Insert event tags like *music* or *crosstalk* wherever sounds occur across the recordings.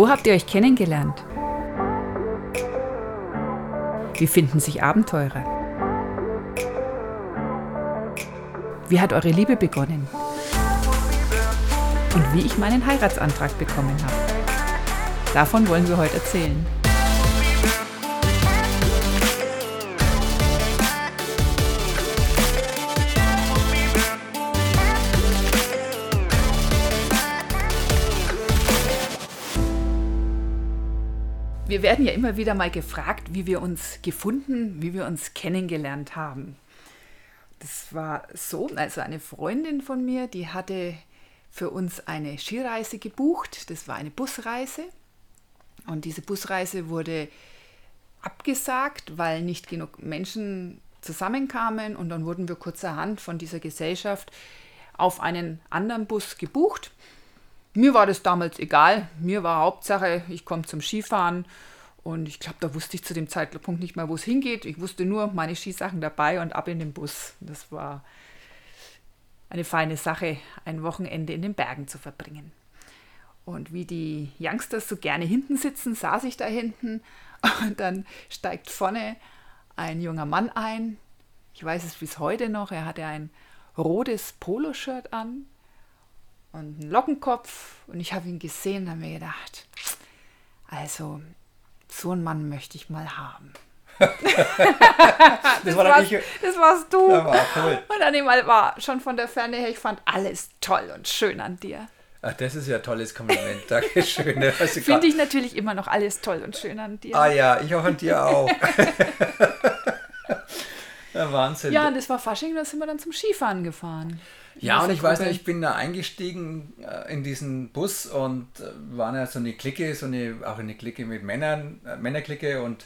Wo habt ihr euch kennengelernt? Wie finden sich Abenteurer? Wie hat eure Liebe begonnen? Und wie ich meinen Heiratsantrag bekommen habe. Davon wollen wir heute erzählen. Wir werden ja immer wieder mal gefragt, wie wir uns gefunden, wie wir uns kennengelernt haben. Das war so, also eine Freundin von mir, die hatte für uns eine Skireise gebucht. Das war eine Busreise. Und diese Busreise wurde abgesagt, weil nicht genug Menschen zusammenkamen. Und dann wurden wir kurzerhand von dieser Gesellschaft auf einen anderen Bus gebucht. Mir war das damals egal. Mir war Hauptsache, ich komme zum Skifahren. Und ich glaube, da wusste ich zu dem Zeitpunkt nicht mal, wo es hingeht. Ich wusste nur, meine Skisachen dabei und ab in den Bus. Das war eine feine Sache, ein Wochenende in den Bergen zu verbringen. Und wie die Youngsters so gerne hinten sitzen, saß ich da hinten *laughs* und dann steigt vorne ein junger Mann ein. Ich weiß es bis heute noch. Er hatte ein rotes Poloshirt an und einen Lockenkopf und ich habe ihn gesehen und habe mir gedacht, also so einen Mann möchte ich mal haben. *laughs* das, das, war warst, das warst du. Ja, war cool. Und Animal war schon von der Ferne her, ich fand alles toll und schön an dir. Ach, das ist ja ein tolles Kompliment. Dankeschön. *laughs* Finde ich natürlich immer noch alles toll und schön an dir. Ah ja, ich auch an dir auch. *laughs* ja, Wahnsinn. Ja, und das war Fasching, da sind wir dann zum Skifahren gefahren. Ja, und ich weiß nicht, ich bin da eingestiegen äh, in diesen Bus und äh, waren ja so eine Clique, so eine, auch eine Clique mit Männern, äh, Männerklicke und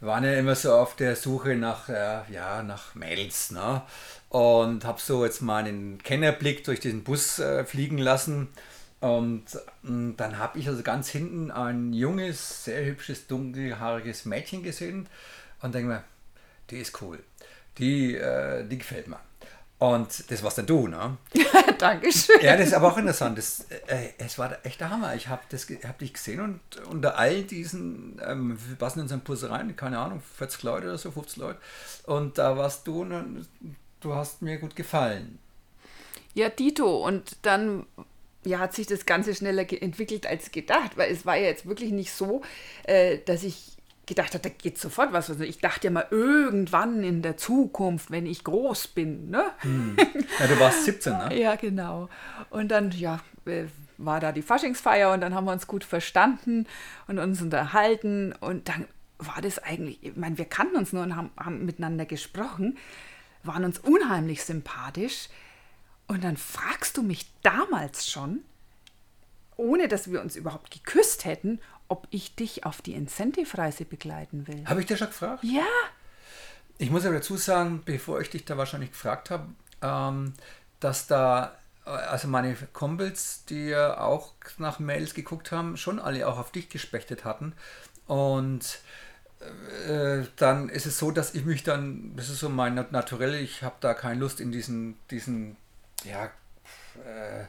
waren ja immer so auf der Suche nach, äh, ja, nach Mädels, ne? Und habe so jetzt mal einen Kennerblick durch diesen Bus äh, fliegen lassen. Und mh, dann habe ich also ganz hinten ein junges, sehr hübsches, dunkelhaariges Mädchen gesehen und denke mir, die ist cool. Die, äh, die gefällt mir. Und das warst dann du, ne? *laughs* Dankeschön. Ja, das ist aber auch interessant. Das, äh, es war echt der Hammer. Ich habe hab dich gesehen und unter all diesen, ähm, wir passen in so rein, keine Ahnung, 40 Leute oder so, 50 Leute. Und da warst du und du hast mir gut gefallen. Ja, Dito. Und dann ja, hat sich das Ganze schneller entwickelt als gedacht, weil es war ja jetzt wirklich nicht so, äh, dass ich gedacht habe, da geht sofort was. Also ich dachte ja mal, irgendwann in der Zukunft, wenn ich groß bin. Ne? Hm. Ja, du warst 17, ne? ja, genau. Und dann, ja, äh, war da die Faschingsfeier und dann haben wir uns gut verstanden und uns unterhalten. Und dann war das eigentlich, ich meine, wir kannten uns nur und haben, haben miteinander gesprochen, waren uns unheimlich sympathisch. Und dann fragst du mich damals schon, ohne dass wir uns überhaupt geküsst hätten, ob ich dich auf die Incentive-Reise begleiten will. Habe ich dir schon gefragt? Ja. Ich muss aber dazu sagen, bevor ich dich da wahrscheinlich gefragt habe, ähm, dass da, äh, also meine Kumpels, die ja auch nach Mails geguckt haben, schon alle auch auf dich gespechtet hatten. Und äh, dann ist es so, dass ich mich dann, das ist so mein Naturell, ich habe da keine Lust in diesen, diesen, ja, äh,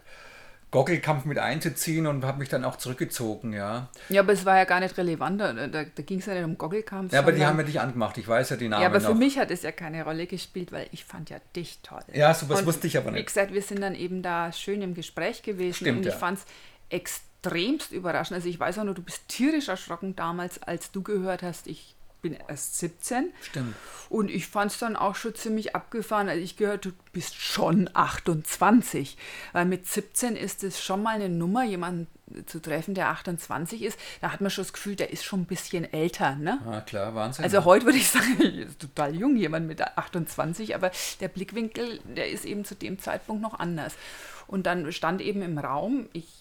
Gockelkampf mit einzuziehen und habe mich dann auch zurückgezogen, ja. Ja, aber es war ja gar nicht relevant, da, da, ging es ja nicht um Gockelkampf. Ja, aber die haben ja dich angemacht, ich weiß ja die Namen Ja, aber noch. für mich hat es ja keine Rolle gespielt, weil ich fand ja dich toll. Ja, so was wusste ich aber nicht. Wie gesagt, wir sind dann eben da schön im Gespräch gewesen Stimmt, und ich ja. fand es extremst überraschend. Also ich weiß auch nur, du bist tierisch erschrocken damals, als du gehört hast, ich bin erst 17. Stimmt. Und ich fand es dann auch schon ziemlich abgefahren, als ich gehört, du bist schon 28. Weil mit 17 ist es schon mal eine Nummer, jemanden zu treffen, der 28 ist. Da hat man schon das Gefühl, der ist schon ein bisschen älter. Ne? Ja, klar, Wahnsinn. Also heute würde ich sagen, *laughs* ist total jung, jemand mit 28, aber der Blickwinkel, der ist eben zu dem Zeitpunkt noch anders. Und dann stand eben im Raum, ich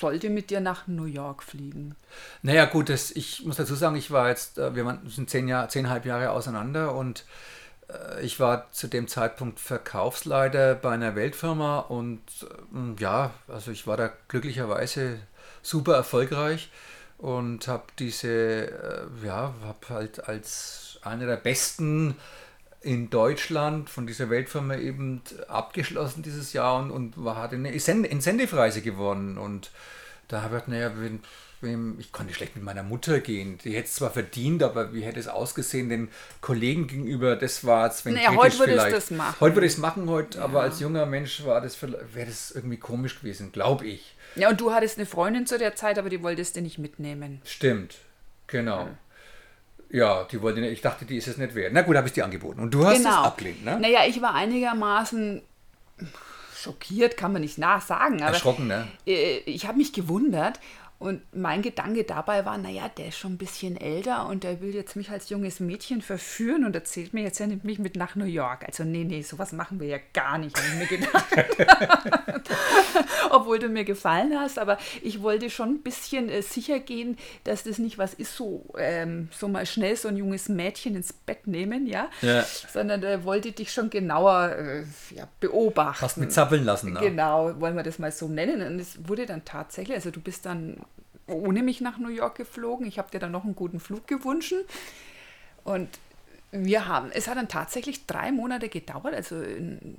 sollte mit dir nach New York fliegen. Naja, gut, das, ich muss dazu sagen, ich war jetzt, äh, wir sind zehn Jahr, zehnhalb Jahre auseinander und äh, ich war zu dem Zeitpunkt Verkaufsleiter bei einer Weltfirma und äh, ja, also ich war da glücklicherweise super erfolgreich und habe diese, ja, habe halt als einer der besten in Deutschland von dieser Weltfirma eben abgeschlossen dieses Jahr und, und war, hatte eine Incentive-Reise gewonnen. Und da habe ich gedacht, naja, wenn, ich konnte schlecht mit meiner Mutter gehen. Die hätte es zwar verdient, aber wie hätte es ausgesehen den Kollegen gegenüber? Das war es, wenn naja, heute würde ich das machen. Heute würde ich es machen, heute, ja. aber als junger Mensch war das wäre das irgendwie komisch gewesen, glaube ich. Ja, und du hattest eine Freundin zu der Zeit, aber die wolltest du nicht mitnehmen. Stimmt, genau. Ja. Ja, die wollte. Ich dachte, die ist es nicht wert. Na gut, habe ich die angeboten. Und du hast genau. es abgelehnt, ne? Naja, ich war einigermaßen schockiert, kann man nicht nachsagen. Aber Erschrocken, ne? Äh, ich habe mich gewundert und mein Gedanke dabei war, naja, der ist schon ein bisschen älter und der will jetzt mich als junges Mädchen verführen und erzählt mir jetzt, er nimmt mich mit nach New York. Also nee, nee, sowas machen wir ja gar nicht, habe ich mir gedacht. *laughs* Obwohl du mir gefallen hast, aber ich wollte schon ein bisschen äh, sicher gehen, dass das nicht was ist, so, ähm, so mal schnell so ein junges Mädchen ins Bett nehmen, ja, ja. sondern er wollte dich schon genauer äh, ja, beobachten. Hast mit zappeln lassen. Ne? Genau, wollen wir das mal so nennen. Und es wurde dann tatsächlich, also du bist dann ohne mich nach New York geflogen. Ich habe dir dann noch einen guten Flug gewünscht. Und wir haben, es hat dann tatsächlich drei Monate gedauert, also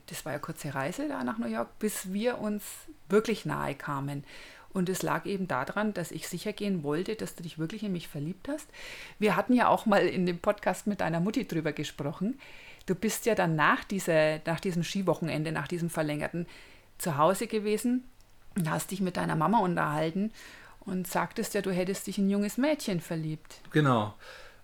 das war ja kurze Reise da nach New York, bis wir uns wirklich nahe kamen. Und es lag eben daran, dass ich sicher gehen wollte, dass du dich wirklich in mich verliebt hast. Wir hatten ja auch mal in dem Podcast mit deiner Mutti drüber gesprochen. Du bist ja dann nach, dieser, nach diesem Skiwochenende, nach diesem verlängerten, zu Hause gewesen und hast dich mit deiner Mama unterhalten und sagtest ja, du hättest dich in ein junges Mädchen verliebt. Genau.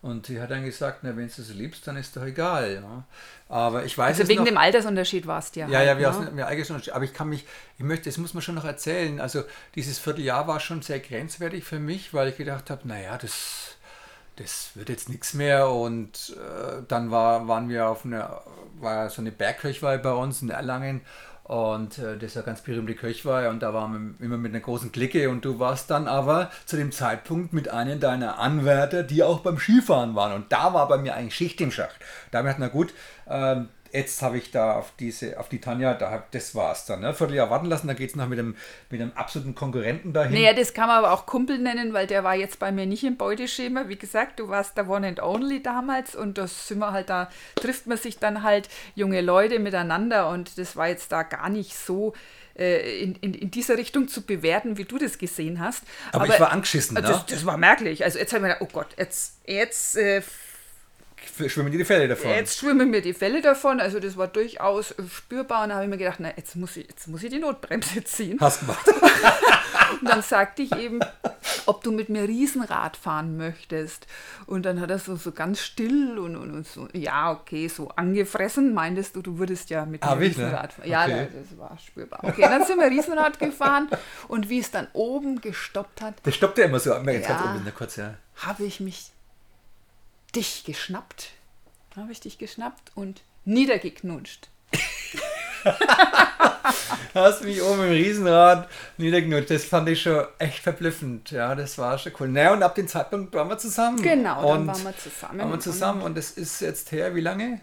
Und sie hat dann gesagt, na, wenn du sie liebst, dann ist doch egal. Ja. Aber ich weiß Also wegen noch, dem Altersunterschied warst du ja. Ja, halt, ja, wir ne? mir Altersunterschied. Aber ich kann mich, ich möchte, das muss man schon noch erzählen. Also dieses Vierteljahr war schon sehr grenzwertig für mich, weil ich gedacht habe, naja, das, das wird jetzt nichts mehr. Und äh, dann war, waren wir auf einer, war so eine Bergkirchweih bei uns in Erlangen. Und äh, das ist ja ganz berühmte Kirchweih und da waren wir immer mit einer großen Clique und du warst dann aber zu dem Zeitpunkt mit einem deiner Anwärter, die auch beim Skifahren waren. Und da war bei mir eigentlich Schicht im Schacht. Da habe ich gedacht, na gut, äh, jetzt habe ich da auf diese, auf die Tanja, da, das war's dann. Ne? Vierteljahr warten lassen, dann geht es noch mit einem, mit einem absoluten Konkurrenten dahin. Naja, das kann man aber auch Kumpel nennen, weil der war jetzt bei mir nicht im Beuteschema. Wie gesagt, du warst der One and Only damals und das sind wir halt da, trifft man sich dann halt junge Leute miteinander und das war jetzt da gar nicht so äh, in, in, in dieser Richtung zu bewerten, wie du das gesehen hast. Aber, aber ich war angeschissen, ne? Das, das war merklich. Also jetzt haben wir gedacht, oh Gott, jetzt, jetzt äh, schwimmen dir die Fälle davon. Jetzt schwimmen mir die Fälle davon. Also das war durchaus spürbar. Und da habe ich mir gedacht, na, jetzt muss ich, jetzt muss ich die Notbremse *laughs* ziehen. Hast gemacht. *laughs* und dann sagte ich eben, ob du mit mir Riesenrad fahren möchtest. Und dann hat er so, so ganz still und, und, und so, ja, okay, so angefressen. Meintest du, du würdest ja mit ah, mir Riesenrad fahren. Ja, okay. das war spürbar. Okay, dann sind wir Riesenrad gefahren. Und wie es dann oben gestoppt hat. Das stoppt ja immer so. Ja, oben, kurz, ja. Habe ich mich dich geschnappt. Habe ich dich geschnappt und niedergeknutscht. *laughs* Hast mich oben im Riesenrad niedergeknutscht. Das fand ich schon echt verblüffend. Ja, das war schon cool. Naja, und ab dem Zeitpunkt waren wir zusammen. Genau, dann waren wir zusammen. Waren wir zusammen und das ist jetzt her, wie lange?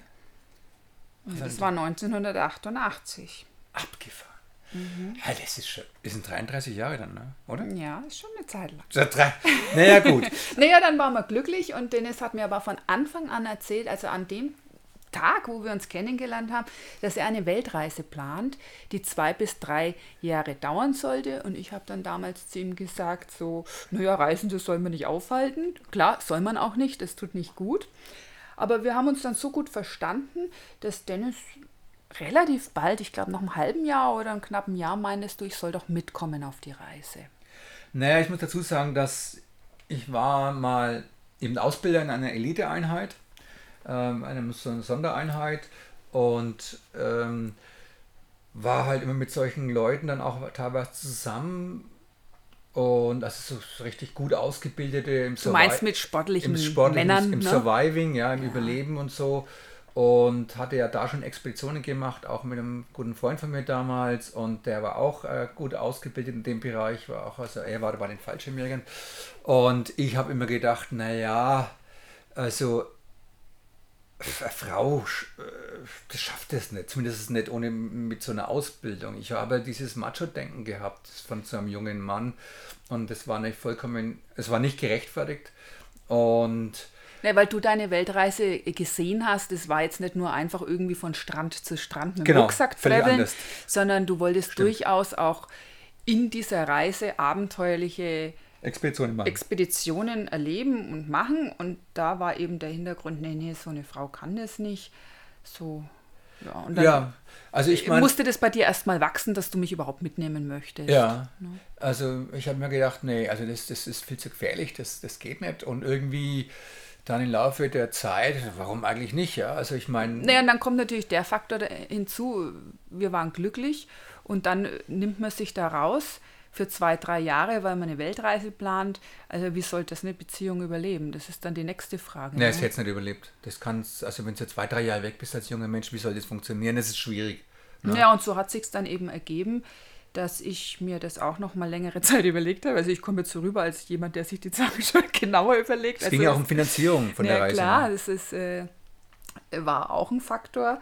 Das war 1988. Abgefahren. Mhm. Ja, das ist schon, das sind 33 Jahre dann, ne? oder? Ja, ist schon eine Zeit lang. So, drei, naja, gut. *laughs* naja, dann waren wir glücklich und Dennis hat mir aber von Anfang an erzählt, also an dem Tag, wo wir uns kennengelernt haben, dass er eine Weltreise plant, die zwei bis drei Jahre dauern sollte. Und ich habe dann damals zu ihm gesagt, so, naja, Reisen, das soll man nicht aufhalten. Klar, soll man auch nicht, das tut nicht gut. Aber wir haben uns dann so gut verstanden, dass Dennis relativ bald, ich glaube noch einem halben Jahr oder einem knappen Jahr, meintest du, ich soll doch mitkommen auf die Reise. Naja, ich muss dazu sagen, dass ich war mal eben Ausbilder in einer Eliteeinheit, ähm, einer Sondereinheit und ähm, war halt immer mit solchen Leuten dann auch teilweise zusammen und also so richtig gut ausgebildete im Du meinst mit sportlichen, im sportlichen Männern, im ne? Surviving, ja, im ja. Überleben und so und hatte ja da schon Expeditionen gemacht, auch mit einem guten Freund von mir damals. Und der war auch äh, gut ausgebildet in dem Bereich, war auch, also er war bei den Fallschirmjägern. Und ich habe immer gedacht, naja, also eine Frau äh, das schafft es nicht, zumindest nicht ohne mit so einer Ausbildung. Ich habe dieses Macho-Denken gehabt von so einem jungen Mann. Und das war nicht vollkommen, es war nicht gerechtfertigt. Und ja, weil du deine Weltreise gesehen hast, es war jetzt nicht nur einfach irgendwie von Strand zu Strand mit dem genau, Rucksack traveln, sondern du wolltest Stimmt. durchaus auch in dieser Reise abenteuerliche Expeditionen machen. Expeditionen erleben und machen. Und da war eben der Hintergrund, nee, nee, so eine Frau kann das nicht. So, ja. Und dann ja, also ich meine. musste das bei dir erstmal wachsen, dass du mich überhaupt mitnehmen möchtest. Ja, also ich habe mir gedacht, nee, also das, das ist viel zu gefährlich, das, das geht nicht. Und irgendwie dann im Laufe der Zeit, warum eigentlich nicht, ja? Also ich meine. Naja, und dann kommt natürlich der Faktor hinzu, wir waren glücklich und dann nimmt man sich da raus für zwei, drei Jahre, weil man eine Weltreise plant. Also wie soll das eine Beziehung überleben? Das ist dann die nächste Frage. Nein, es hätte es nicht überlebt. Das kann also wenn du zwei, drei Jahre weg bist als junger Mensch, wie soll das funktionieren? Das ist schwierig. Ne? Ja, und so hat sich dann eben ergeben, dass ich mir das auch noch mal längere *laughs* Zeit überlegt habe. Also ich komme jetzt so rüber als jemand, der sich die Sachen *laughs* schon genauer überlegt. Es also ging ja auch um Finanzierung von ja, der Reise. klar, ne? das ist, äh, war auch ein Faktor.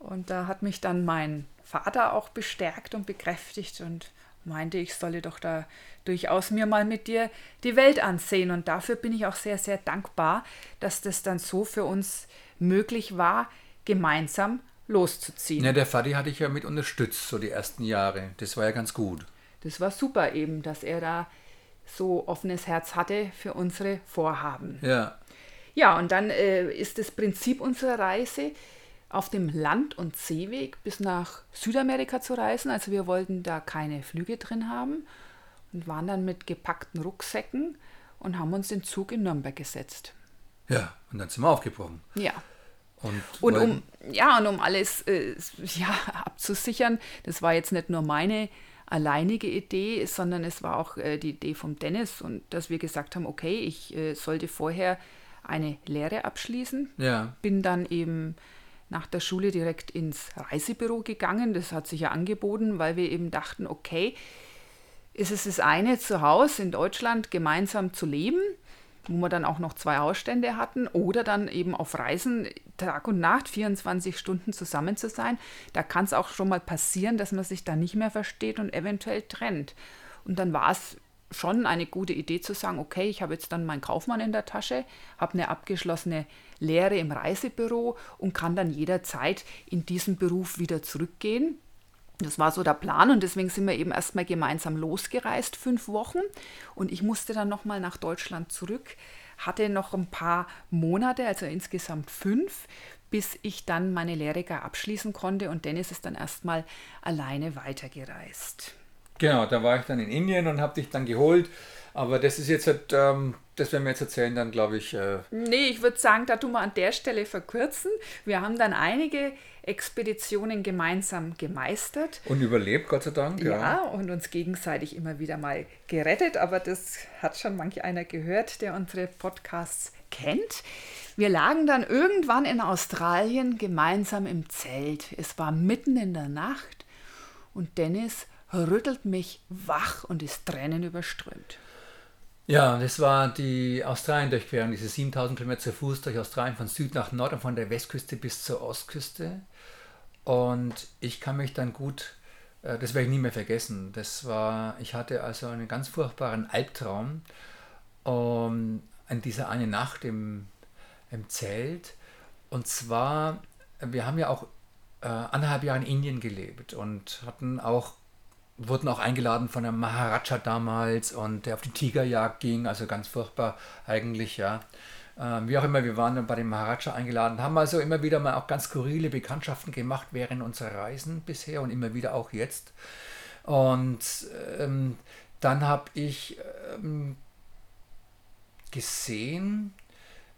Und da hat mich dann mein Vater auch bestärkt und bekräftigt und meinte, ich solle doch da durchaus mir mal mit dir die Welt ansehen. Und dafür bin ich auch sehr, sehr dankbar, dass das dann so für uns möglich war, gemeinsam loszuziehen. Ja, der Vati hatte ich ja mit unterstützt, so die ersten Jahre. Das war ja ganz gut. Das war super eben, dass er da so offenes Herz hatte für unsere Vorhaben. Ja. Ja, und dann äh, ist das Prinzip unserer Reise, auf dem Land- und Seeweg bis nach Südamerika zu reisen. Also wir wollten da keine Flüge drin haben und waren dann mit gepackten Rucksäcken und haben uns den Zug in Nürnberg gesetzt. Ja, und dann sind wir aufgebrochen. Ja. Und, Und um, ja, und um alles äh, *laughs* ja, abzusichern, das war jetzt nicht nur meine alleinige Idee, sondern es war auch äh, die Idee vom Dennis und dass wir gesagt haben, okay, ich äh, sollte vorher eine Lehre abschließen. Ja. Bin dann eben nach der Schule direkt ins Reisebüro gegangen. Das hat sich ja angeboten, weil wir eben dachten, okay, ist es das eine, zu Hause in Deutschland gemeinsam zu leben, wo wir dann auch noch zwei Hausstände hatten, oder dann eben auf Reisen Tag und Nacht, 24 Stunden zusammen zu sein. Da kann es auch schon mal passieren, dass man sich da nicht mehr versteht und eventuell trennt. Und dann war es schon eine gute Idee zu sagen, okay, ich habe jetzt dann meinen Kaufmann in der Tasche, habe eine abgeschlossene Lehre im Reisebüro und kann dann jederzeit in diesen Beruf wieder zurückgehen. Das war so der Plan und deswegen sind wir eben erstmal gemeinsam losgereist, fünf Wochen. Und ich musste dann nochmal nach Deutschland zurück, hatte noch ein paar Monate, also insgesamt fünf, bis ich dann meine Lehre gar abschließen konnte und Dennis ist dann erstmal alleine weitergereist. Genau, da war ich dann in Indien und habe dich dann geholt. Aber das ist jetzt, halt, ähm, das werden wir jetzt erzählen, dann glaube ich. Äh, Nee, ich würde sagen, da tun wir an der Stelle verkürzen. Wir haben dann einige Expeditionen gemeinsam gemeistert. und überlebt, Gott sei Dank. Ja. Ja. und uns gegenseitig immer wieder mal gerettet, aber das hat schon manch einer gehört, der unsere Podcasts kennt. Wir lagen dann irgendwann in Australien gemeinsam im Zelt. Es war mitten in der Nacht und Dennis rüttelt mich wach und ist Tränen überströmt. Ja, das war die Australien-Durchquerung, diese 7000 Kilometer zu Fuß durch Australien von Süd nach Nord und von der Westküste bis zur Ostküste. Und ich kann mich dann gut, äh, das werde ich nie mehr vergessen. Das war, ich hatte also einen ganz furchtbaren Albtraum um, an dieser eine Nacht im, im Zelt. Und zwar, wir haben ja auch äh, anderthalb Jahre in Indien gelebt und hatten auch wurden auch eingeladen von einem Maharaja damals und der auf die Tigerjagd ging, also ganz furchtbar eigentlich, ja. Ähm, wie auch immer, wir waren dann bei dem Maharaja eingeladen, haben also immer wieder mal auch ganz skurrile Bekanntschaften gemacht während unserer Reisen bisher und immer wieder auch jetzt. Und ähm, dann habe ich ähm, gesehen,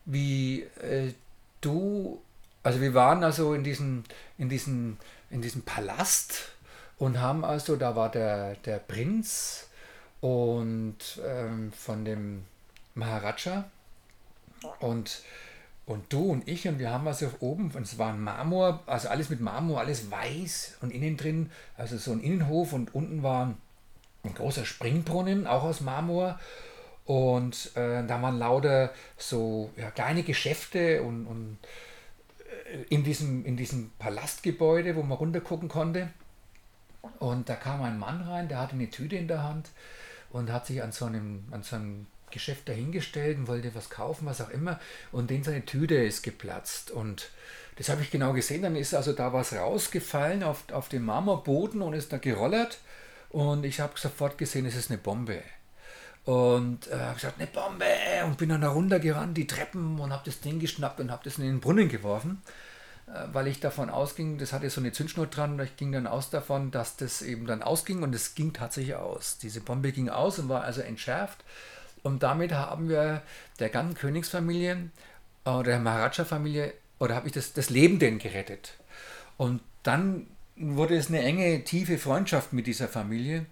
wie äh, du, also wir waren also in diesem, in diesem, in diesem Palast und haben also, da war der, der Prinz und ähm, von dem Maharaja und, und du und ich und wir haben also oben, und es war ein Marmor, also alles mit Marmor, alles weiß und innen drin, also so ein Innenhof und unten war ein großer Springbrunnen, auch aus Marmor. Und äh, da waren lauter so ja, kleine Geschäfte und, und äh, in, diesem, in diesem Palastgebäude, wo man runtergucken konnte. Und da kam ein Mann rein, der hatte eine Tüte in der Hand und hat sich an so einem, an so einem Geschäft dahingestellt und wollte was kaufen, was auch immer. Und den seine Tüte ist geplatzt. Und das habe ich genau gesehen. Dann ist also da was rausgefallen auf, auf den Marmorboden und ist da gerollert. Und ich habe sofort gesehen, es ist eine Bombe. Und äh, habe gesagt, eine Bombe! Und bin dann da runtergerannt, die Treppen und habe das Ding geschnappt und habe das in den Brunnen geworfen, weil ich davon ausging, das hatte so eine Zündschnur dran, ich ging dann aus davon, dass das eben dann ausging und es ging tatsächlich aus. Diese Bombe ging aus und war also entschärft. Und damit haben wir der ganzen Königsfamilie oder der Maharaja-Familie, oder habe ich das, das Leben denen gerettet. Und dann wurde es eine enge, tiefe Freundschaft mit dieser Familie.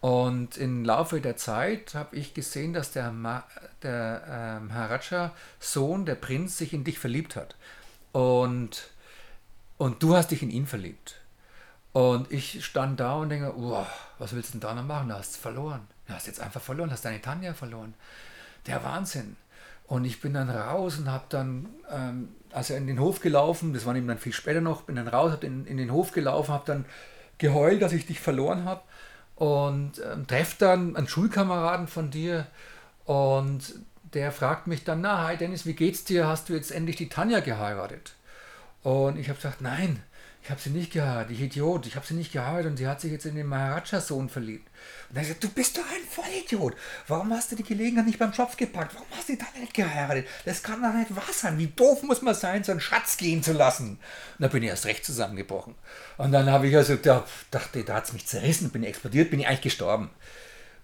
Und im Laufe der Zeit habe ich gesehen, dass der, Ma der äh, Maharaja-Sohn, der Prinz, sich in dich verliebt hat. Und, und du hast dich in ihn verliebt. Und ich stand da und denke, was willst du denn da noch machen? Du hast verloren. Du hast jetzt einfach verloren, hast deine Tanja verloren. Der Wahnsinn. Und ich bin dann raus und habe dann, ähm, also in den Hof gelaufen, das war eben dann viel später noch, bin dann raus, habe in, in den Hof gelaufen, habe dann geheult, dass ich dich verloren habe und ähm, treffe dann einen Schulkameraden von dir und der fragt mich dann, na, hi Dennis, wie geht's dir? Hast du jetzt endlich die Tanja geheiratet? Und ich habe gesagt, nein, ich habe sie nicht geheiratet, ich Idiot, ich habe sie nicht geheiratet und sie hat sich jetzt in den Maharaja-Sohn verliebt. Und dann gesagt, du bist doch ein Vollidiot. Warum hast du die Gelegenheit nicht beim Schopf gepackt? Warum hast du die dann nicht geheiratet? Das kann doch nicht wahr sein. Wie doof muss man sein, so einen Schatz gehen zu lassen? Und da bin ich erst recht zusammengebrochen. Und dann habe ich also, da dachte, da hat es mich zerrissen, bin ich explodiert, bin ich eigentlich gestorben.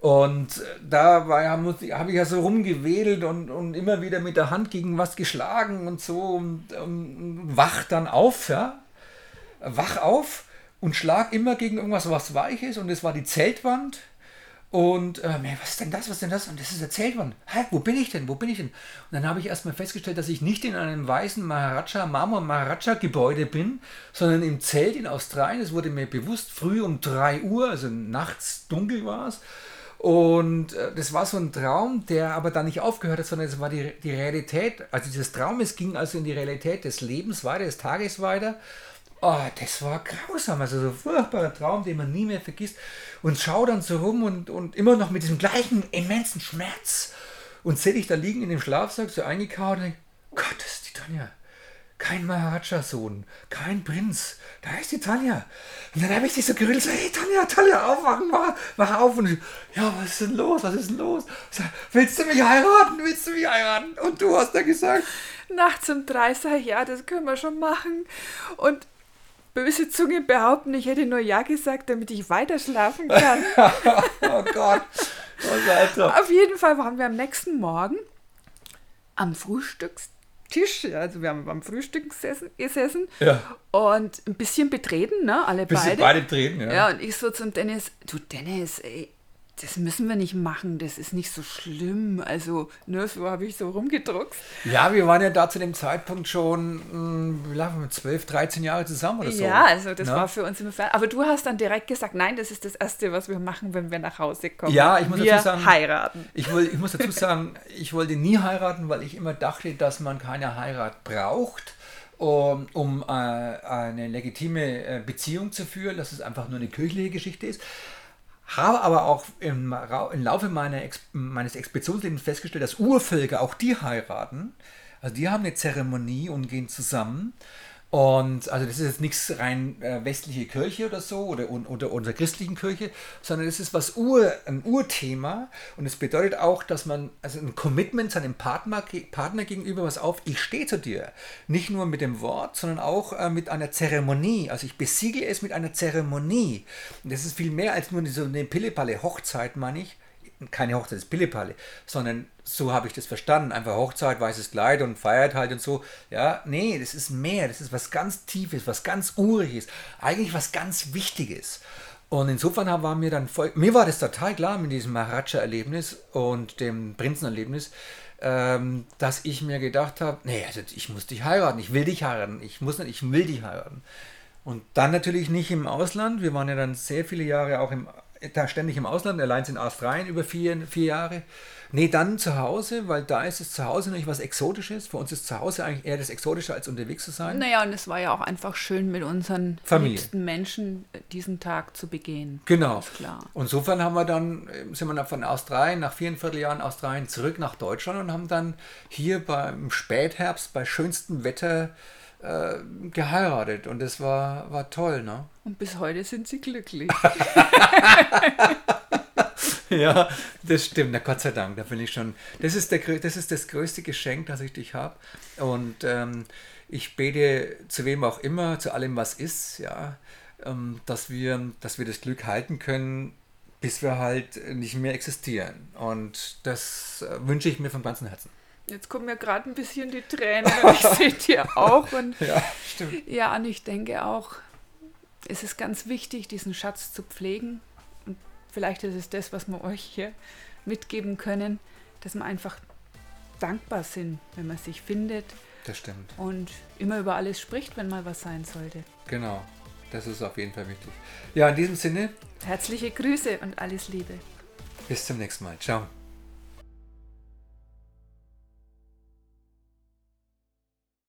Und da habe ich ja so rumgewedelt und, und immer wieder mit der Hand gegen was geschlagen und so und, und wach dann auf, ja. Wach auf und schlag immer gegen irgendwas, was weich ist. Und es war die Zeltwand. Und äh, was ist denn das? Was ist denn das? Und das ist eine Zeltwand. Hä, wo bin ich denn? Wo bin ich denn? Und dann habe ich erstmal festgestellt, dass ich nicht in einem weißen Maharaja, Marmor Maharaja Gebäude bin, sondern im Zelt in Australien. Es wurde mir bewusst früh um 3 Uhr, also nachts dunkel war es. Und äh, das war so ein Traum, der aber dann nicht aufgehört hat, sondern es war die, die Realität. Also dieses Traum, es ging also in die Realität des Lebens weiter, des Tages weiter. Oh, das war grausam, also so ein furchtbarer Traum, den man nie mehr vergisst. Und schau dann so rum und, und immer noch mit diesem gleichen immensen Schmerz. Und sehe ich da liegen in dem Schlafsack, so eingekaut und denke, Gott, das ist die Tanja. Kein Maharaja-Sohn, kein Prinz, da ist die Tanja. Und dann habe ich dich so gerüttelt, so, hey Tanja, Tanja, aufwachen, mach, mach auf. Und ich, ja, was ist denn los, was ist denn los? Sag, willst du mich heiraten, willst du mich heiraten? Und du hast da gesagt... Nachts um drei sag ich, ja, das können wir schon machen. Und böse Zunge behaupten, ich hätte nur Ja gesagt, damit ich weiter schlafen kann. *laughs* oh Gott. *laughs* Oh, Auf jeden Fall waren wir am nächsten Morgen am Frühstückstisch, also wir haben beim Frühstück gesessen, gesessen ja. und ein bisschen betreten, ne, alle bisschen beide. beide betreten, ja. Ja, und ich so zum Dennis, du Dennis, ey, das müssen wir nicht machen, das ist nicht so schlimm. Also, ne, so habe ich so rumgedruckt. Ja, wir waren ja da zu dem Zeitpunkt schon, hm, wie lange, wir, 12, 13 Jahre zusammen oder so. Ja, also das ja. war für uns immer fern. Aber du hast dann direkt gesagt, nein, das ist das Erste, was wir machen, wenn wir nach Hause kommen. Ja, ich muss wir dazu sagen, heiraten. Ich, will, ich muss dazu sagen, ich wollte nie heiraten, weil ich immer dachte, dass man keine Heirat braucht um, um äh, eine legitime äh, Beziehung zu führen, dass es einfach nur eine kirchliche Geschichte ist. Habe aber auch im, im Laufe meiner meines Expeditionslebens festgestellt, dass Urvölker, auch die heiraten. Also die haben eine Zeremonie und gehen zusammen. Und also das ist jetzt nichts rein äh, westliche Kirche oder so oder, oder unserer christlichen Kirche, sondern es ist was Ur, ein Urthema und es bedeutet auch, dass man also ein Commitment seinem Partner, Partner gegenüber was auf, ich stehe zu dir. Nicht nur mit dem Wort, sondern auch äh, mit einer Zeremonie. Also ich besiege es mit einer Zeremonie. Und das ist viel mehr als nur so eine Pillepalle Hochzeit, meine ich keine Hochzeit ist Pillepalle, sondern so habe ich das verstanden. Einfach Hochzeit, weißes Kleid und feiert halt und so. Ja, nee, das ist mehr. Das ist was ganz Tiefes, was ganz Uriges. Eigentlich was ganz Wichtiges. Und insofern war mir dann voll, mir war das total klar mit diesem Maharaja-Erlebnis und dem Prinzenerlebnis, ähm, dass ich mir gedacht habe, nee, also ich muss dich heiraten, ich will dich heiraten, ich muss nicht, ich will dich heiraten. Und dann natürlich nicht im Ausland. Wir waren ja dann sehr viele Jahre auch im da ständig im Ausland, allein in Australien über vier, vier Jahre. Nee, dann zu Hause, weil da ist es zu Hause natürlich was Exotisches. Für uns ist zu Hause eigentlich eher das Exotische, als unterwegs zu sein. Naja, und es war ja auch einfach schön, mit unseren Familie. liebsten Menschen äh, diesen Tag zu begehen. Genau. klar. Und insofern haben wir dann, äh, sind wir von Australien, nach viereinviertel Jahren Australien zurück nach Deutschland und haben dann hier beim Spätherbst, bei schönstem Wetter, äh, geheiratet und das war, war toll, ne? Und bis heute sind sie glücklich. *laughs* *laughs* *laughs* ja, Das stimmt, na Gott sei Dank, da bin ich schon. Das ist, der, das, ist das größte Geschenk, das ich dich habe. Und ähm, ich bete zu wem auch immer, zu allem, was ist, ja, ähm, dass, wir, dass wir das Glück halten können, bis wir halt nicht mehr existieren. Und das äh, wünsche ich mir von ganzem Herzen. Jetzt kommen mir gerade ein bisschen die Tränen, ich sehe dir *laughs* auch. Und ja, stimmt. Ja, und ich denke auch, es ist ganz wichtig, diesen Schatz zu pflegen. Vielleicht ist es das, was wir euch hier mitgeben können, dass wir einfach dankbar sind, wenn man sich findet. Das stimmt. Und immer über alles spricht, wenn mal was sein sollte. Genau, das ist auf jeden Fall wichtig. Ja, in diesem Sinne. Herzliche Grüße und alles Liebe. Bis zum nächsten Mal. Ciao.